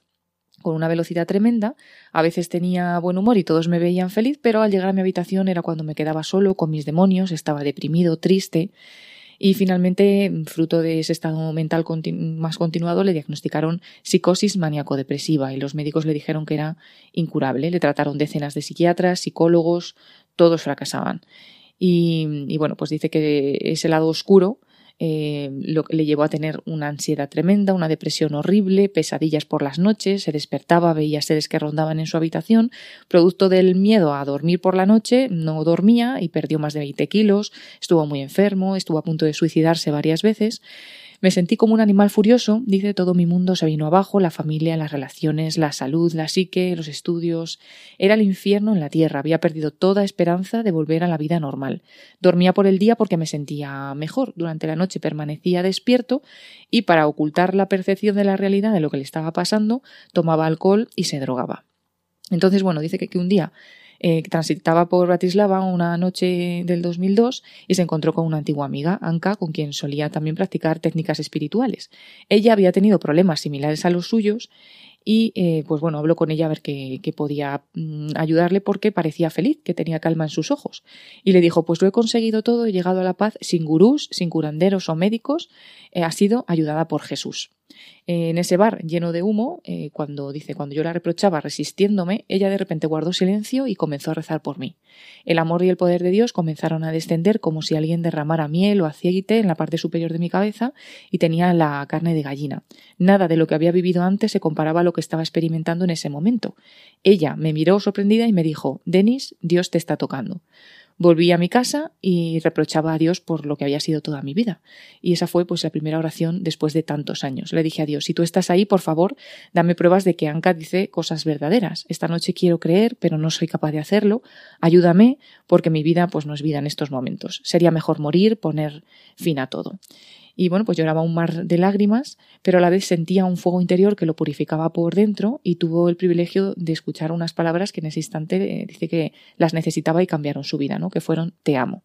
con una velocidad tremenda. A veces tenía buen humor y todos me veían feliz, pero al llegar a mi habitación era cuando me quedaba solo con mis demonios, estaba deprimido, triste. Y finalmente, fruto de ese estado mental más continuado, le diagnosticaron psicosis maníaco-depresiva y los médicos le dijeron que era incurable. Le trataron decenas de psiquiatras, psicólogos, todos fracasaban. Y, bueno, pues dice que ese lado oscuro eh, lo, le llevó a tener una ansiedad tremenda, una depresión horrible, pesadillas por las noches, se despertaba, veía seres que rondaban en su habitación, producto del miedo a dormir por la noche, no dormía y perdió más de 20 kilos, estuvo muy enfermo, estuvo a punto de suicidarse varias veces. Me sentí como un animal furioso, dice, todo mi mundo se vino abajo, la familia, las relaciones, la salud, la psique, los estudios. Era el infierno en la tierra, había perdido toda esperanza de volver a la vida normal. Dormía por el día porque me sentía mejor, durante la noche permanecía despierto y para ocultar la percepción de la realidad de lo que le estaba pasando, tomaba alcohol y se drogaba. Entonces, bueno, dice que, que un día eh, transitaba por Bratislava una noche del 2002 y se encontró con una antigua amiga, Anka, con quien solía también practicar técnicas espirituales. Ella había tenido problemas similares a los suyos y eh, pues bueno, habló con ella a ver qué, podía mm, ayudarle porque parecía feliz, que tenía calma en sus ojos. Y le dijo, pues lo he conseguido todo, he llegado a la paz sin gurús, sin curanderos o médicos, eh, ha sido ayudada por Jesús. En ese bar lleno de humo, eh, cuando dice, cuando yo la reprochaba resistiéndome, ella de repente guardó silencio y comenzó a rezar por mí. El amor y el poder de Dios comenzaron a descender como si alguien derramara miel o aceite en la parte superior de mi cabeza y tenía la carne de gallina. Nada de lo que había vivido antes se comparaba a lo que estaba experimentando en ese momento. Ella me miró sorprendida y me dijo, Denis, Dios te está tocando. Volví a mi casa y reprochaba a Dios por lo que había sido toda mi vida. Y esa fue pues la primera oración después de tantos años. Le dije a Dios, si tú estás ahí, por favor, dame pruebas de que Anka dice cosas verdaderas. Esta noche quiero creer, pero no soy capaz de hacerlo. Ayúdame, porque mi vida pues no es vida en estos momentos. Sería mejor morir, poner fin a todo y bueno, pues lloraba un mar de lágrimas, pero a la vez sentía un fuego interior que lo purificaba por dentro y tuvo el privilegio de escuchar unas palabras que en ese instante eh, dice que las necesitaba y cambiaron su vida, ¿no? Que fueron te amo.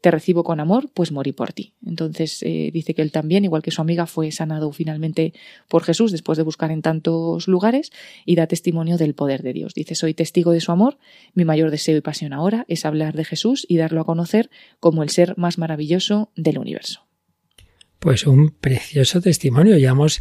te recibo con amor, pues morí por ti. Entonces eh, dice que él también, igual que su amiga, fue sanado finalmente por Jesús después de buscar en tantos lugares y da testimonio del poder de Dios. Dice, soy testigo de su amor, mi mayor deseo y pasión ahora es hablar de Jesús y darlo a conocer como el ser más maravilloso del universo. Pues un precioso testimonio. Ya hemos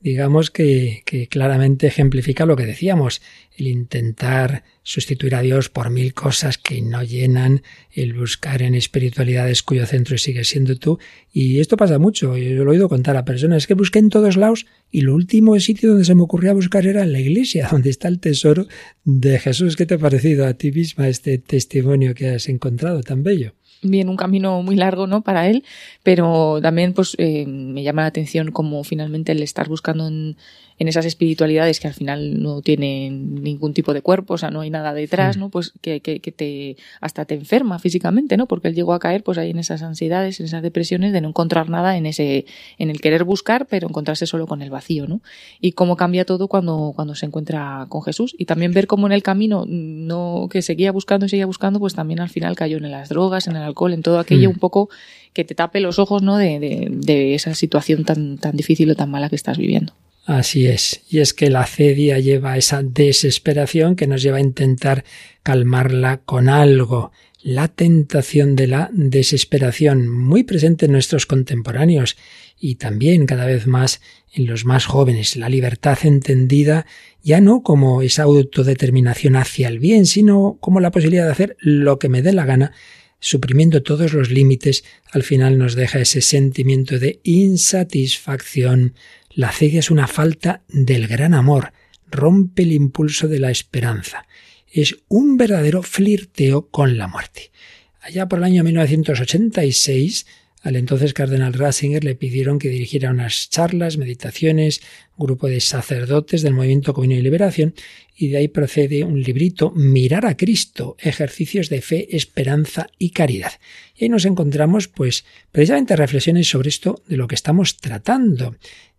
digamos que, que, claramente ejemplifica lo que decíamos, el intentar sustituir a Dios por mil cosas que no llenan, el buscar en espiritualidades cuyo centro sigue siendo tú. Y esto pasa mucho, yo lo he oído contar a personas, que busqué en todos lados y lo último sitio donde se me ocurría buscar era en la iglesia, donde está el tesoro de Jesús. ¿Qué te ha parecido a ti misma este testimonio que has encontrado tan bello? Bien un camino muy largo no para él pero también pues eh, me llama la atención como finalmente el estar buscando en, en esas espiritualidades que al final no tienen ningún tipo de cuerpo, o sea, no hay nada detrás, ¿no? Pues que, que, que, te hasta te enferma físicamente, ¿no? Porque él llegó a caer pues ahí en esas ansiedades, en esas depresiones de no encontrar nada en ese en el querer buscar, pero encontrarse solo con el vacío, ¿no? Y cómo cambia todo cuando cuando se encuentra con Jesús y también ver cómo en el camino no que seguía buscando y seguía buscando, pues también al final cayó en las drogas, en el alcohol, en todo aquello mm. un poco que te tape los ojos, ¿no? De, de, de esa situación tan tan difícil o tan mala que estás viviendo. Así es. Y es que la cedia lleva a esa desesperación que nos lleva a intentar calmarla con algo. La tentación de la desesperación, muy presente en nuestros contemporáneos y también cada vez más en los más jóvenes. La libertad entendida ya no como esa autodeterminación hacia el bien, sino como la posibilidad de hacer lo que me dé la gana suprimiendo todos los límites, al final nos deja ese sentimiento de insatisfacción, la cedia es una falta del gran amor, rompe el impulso de la esperanza. Es un verdadero flirteo con la muerte. Allá por el año 1986, al entonces cardenal Ratzinger le pidieron que dirigiera unas charlas, meditaciones, grupo de sacerdotes del movimiento Comunión y Liberación, y de ahí procede un librito, Mirar a Cristo, ejercicios de fe, esperanza y caridad. Y ahí nos encontramos, pues, precisamente reflexiones sobre esto de lo que estamos tratando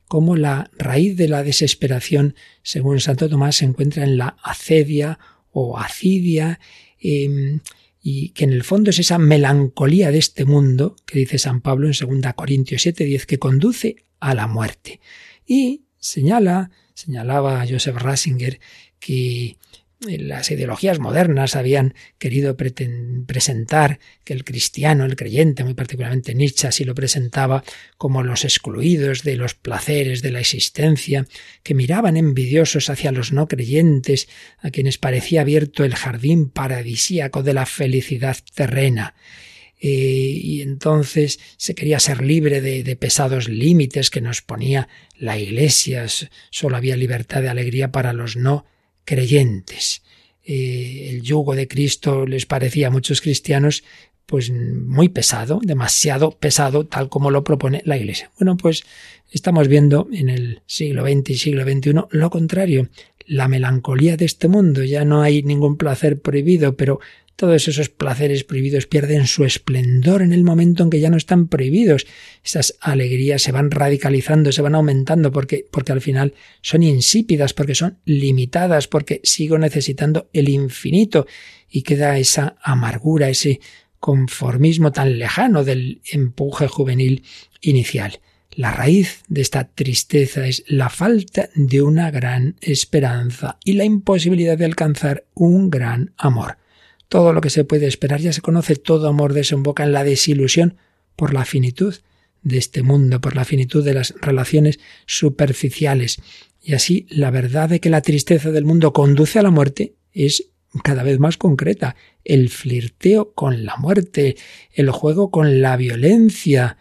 cómo la raíz de la desesperación, según Santo Tomás, se encuentra en la acedia o acidia, eh, y que en el fondo es esa melancolía de este mundo, que dice San Pablo en 2 Corintios 7:10, que conduce a la muerte. Y señala, señalaba Joseph Ratzinger, que las ideologías modernas habían querido presentar que el cristiano, el creyente, muy particularmente Nietzsche, así lo presentaba como los excluidos de los placeres de la existencia, que miraban envidiosos hacia los no creyentes, a quienes parecía abierto el jardín paradisíaco de la felicidad terrena. Eh, y entonces se quería ser libre de, pesados límites que nos ponía la Iglesia. Solo había libertad de alegría para los no creyentes. Eh, el yugo de Cristo les parecía a muchos cristianos pues muy pesado, demasiado pesado, tal como lo propone la Iglesia. Bueno, pues estamos viendo en el siglo XX y siglo XXI lo contrario, la melancolía de este mundo. Ya no hay ningún placer prohibido, pero todos esos placeres prohibidos pierden su esplendor en el momento en que ya no están prohibidos. Esas alegrías se van radicalizando, se van aumentando porque, porque al final son insípidas, porque son limitadas, porque sigo necesitando el infinito y queda esa amargura, ese conformismo tan lejano del empuje juvenil inicial. La raíz de esta tristeza es la falta de una gran esperanza y la imposibilidad de alcanzar un gran amor todo lo que se puede esperar, ya se conoce, todo amor desemboca en la desilusión por la finitud de este mundo, por la finitud de las relaciones superficiales. Y así la verdad de que la tristeza del mundo conduce a la muerte es cada vez más concreta. El flirteo con la muerte, el juego con la violencia.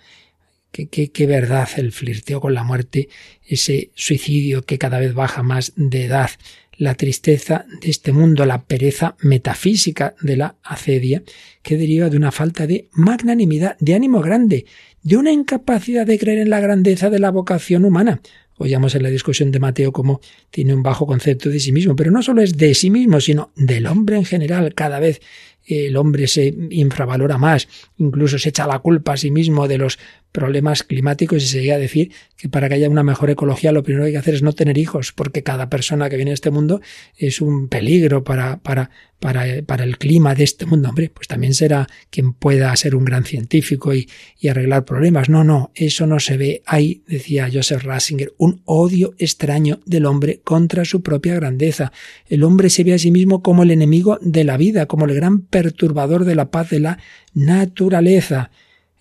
Qué, qué, qué verdad el flirteo con la muerte, ese suicidio que cada vez baja más de edad, la tristeza de este mundo, la pereza metafísica de la acedia, que deriva de una falta de magnanimidad, de ánimo grande, de una incapacidad de creer en la grandeza de la vocación humana. Oíamos en la discusión de Mateo cómo tiene un bajo concepto de sí mismo, pero no solo es de sí mismo, sino del hombre en general. Cada vez el hombre se infravalora más, incluso se echa la culpa a sí mismo de los problemas climáticos y se llega a decir que para que haya una mejor ecología lo primero que hay que hacer es no tener hijos, porque cada persona que viene a este mundo es un peligro para, para, para, para el clima de este mundo. Hombre, pues también será quien pueda ser un gran científico y, y arreglar problemas. No, no, eso no se ve. Hay, decía Joseph Ratzinger, un odio extraño del hombre contra su propia grandeza. El hombre se ve a sí mismo como el enemigo de la vida, como el gran perturbador de la paz de la naturaleza.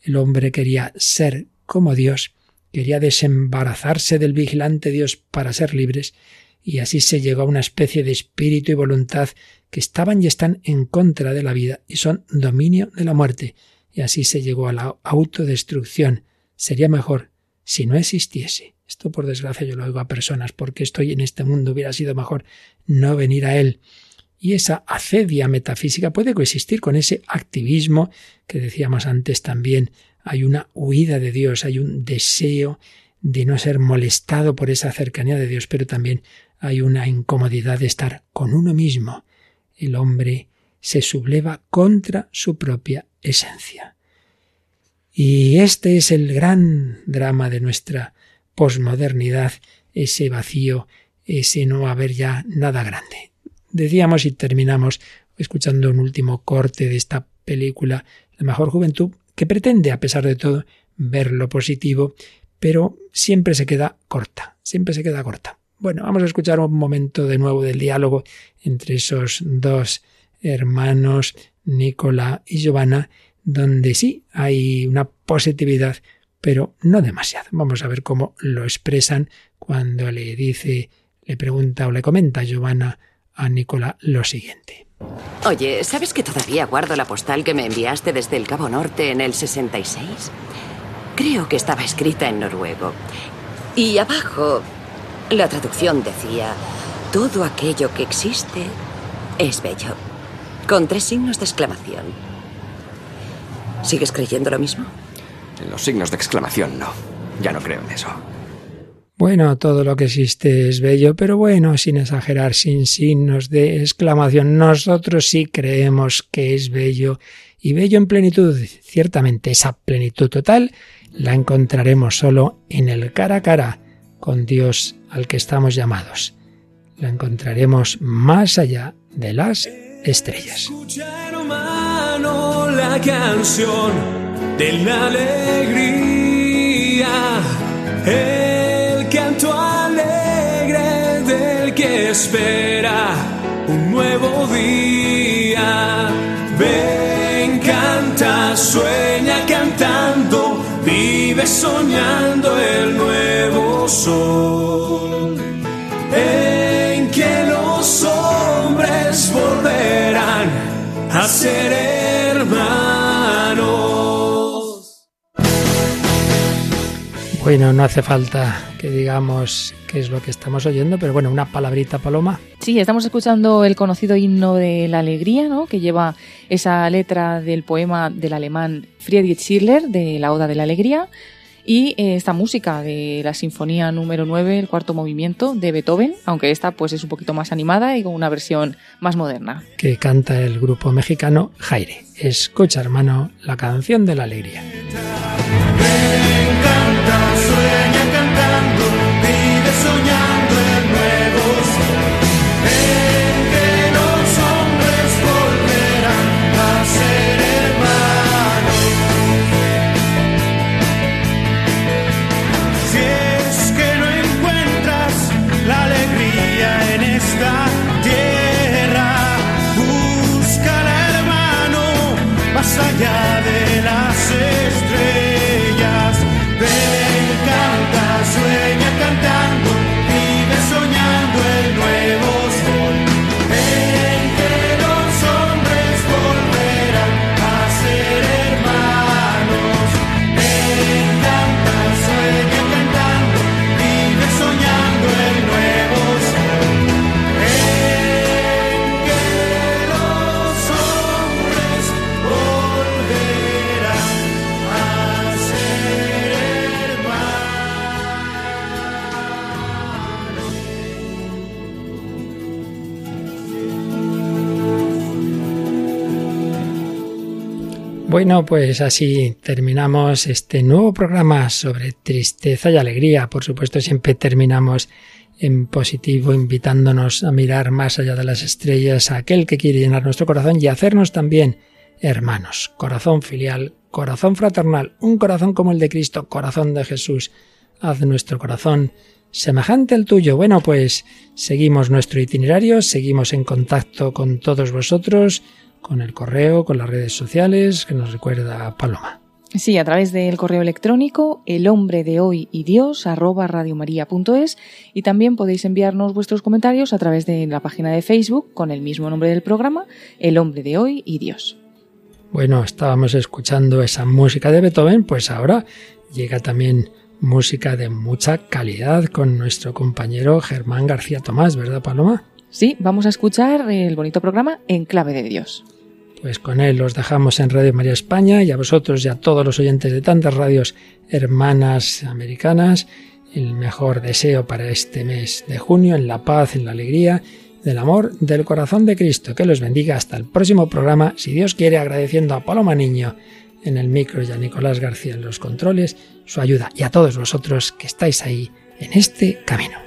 El hombre quería ser como Dios, quería desembarazarse del vigilante Dios para ser libres, y así se llegó a una especie de espíritu y voluntad que estaban y están en contra de la vida y son dominio de la muerte, y así se llegó a la autodestrucción. Sería mejor si no existiese. Esto por desgracia yo lo oigo a personas, porque estoy en este mundo hubiera sido mejor no venir a él. Y esa acedia metafísica puede coexistir con ese activismo que decíamos antes también. Hay una huida de Dios, hay un deseo de no ser molestado por esa cercanía de Dios, pero también hay una incomodidad de estar con uno mismo. El hombre se subleva contra su propia esencia. Y este es el gran drama de nuestra posmodernidad, ese vacío, ese no haber ya nada grande. Decíamos y terminamos escuchando un último corte de esta película, La mejor juventud, que pretende, a pesar de todo, ver lo positivo, pero siempre se queda corta, siempre se queda corta. Bueno, vamos a escuchar un momento de nuevo del diálogo entre esos dos hermanos, Nicola y Giovanna, donde sí hay una positividad, pero no demasiado. Vamos a ver cómo lo expresan cuando le dice, le pregunta o le comenta Giovanna a Nicola lo siguiente. Oye, ¿sabes que todavía guardo la postal que me enviaste desde el Cabo Norte en el 66? Creo que estaba escrita en noruego. Y abajo, la traducción decía, todo aquello que existe es bello. Con tres signos de exclamación. ¿Sigues creyendo lo mismo? En los signos de exclamación no. Ya no creo en eso. Bueno, todo lo que existe es bello, pero bueno, sin exagerar, sin signos de exclamación. Nosotros sí creemos que es bello y bello en plenitud. Ciertamente esa plenitud total la encontraremos solo en el cara a cara con Dios al que estamos llamados. La encontraremos más allá de las estrellas. La canción de la alegría. Espera un nuevo día. Ven, canta, sueña cantando, vive soñando el nuevo sol. En que los hombres volverán a ser hermanos. Bueno, no hace falta que digamos qué es lo que estamos oyendo, pero bueno, una palabrita paloma. Sí, estamos escuchando el conocido himno de la alegría, ¿no? que lleva esa letra del poema del alemán Friedrich Schiller de la Oda de la Alegría y eh, esta música de la Sinfonía número 9, el cuarto movimiento de Beethoven, aunque esta pues es un poquito más animada y con una versión más moderna. que canta el grupo mexicano Jaire. Escucha, hermano, la canción de la alegría. Bueno, pues así terminamos este nuevo programa sobre tristeza y alegría. Por supuesto, siempre terminamos en positivo, invitándonos a mirar más allá de las estrellas a aquel que quiere llenar nuestro corazón y hacernos también hermanos. Corazón filial, corazón fraternal, un corazón como el de Cristo, corazón de Jesús. Haz nuestro corazón semejante al tuyo. Bueno, pues seguimos nuestro itinerario, seguimos en contacto con todos vosotros con el correo, con las redes sociales, que nos recuerda Paloma. Sí, a través del correo electrónico el hombre de hoy y Dios arroba radiomaria.es y también podéis enviarnos vuestros comentarios a través de la página de Facebook con el mismo nombre del programa, El hombre de hoy y Dios. Bueno, estábamos escuchando esa música de Beethoven, pues ahora llega también música de mucha calidad con nuestro compañero Germán García Tomás, ¿verdad Paloma? Sí, vamos a escuchar el bonito programa En Clave de Dios. Pues con él los dejamos en Radio María España y a vosotros y a todos los oyentes de tantas radios hermanas americanas el mejor deseo para este mes de junio, en la paz, en la alegría, del amor, del corazón de Cristo. Que los bendiga hasta el próximo programa, si Dios quiere, agradeciendo a Paloma Niño en el micro y a Nicolás García en los controles su ayuda y a todos vosotros que estáis ahí en este camino.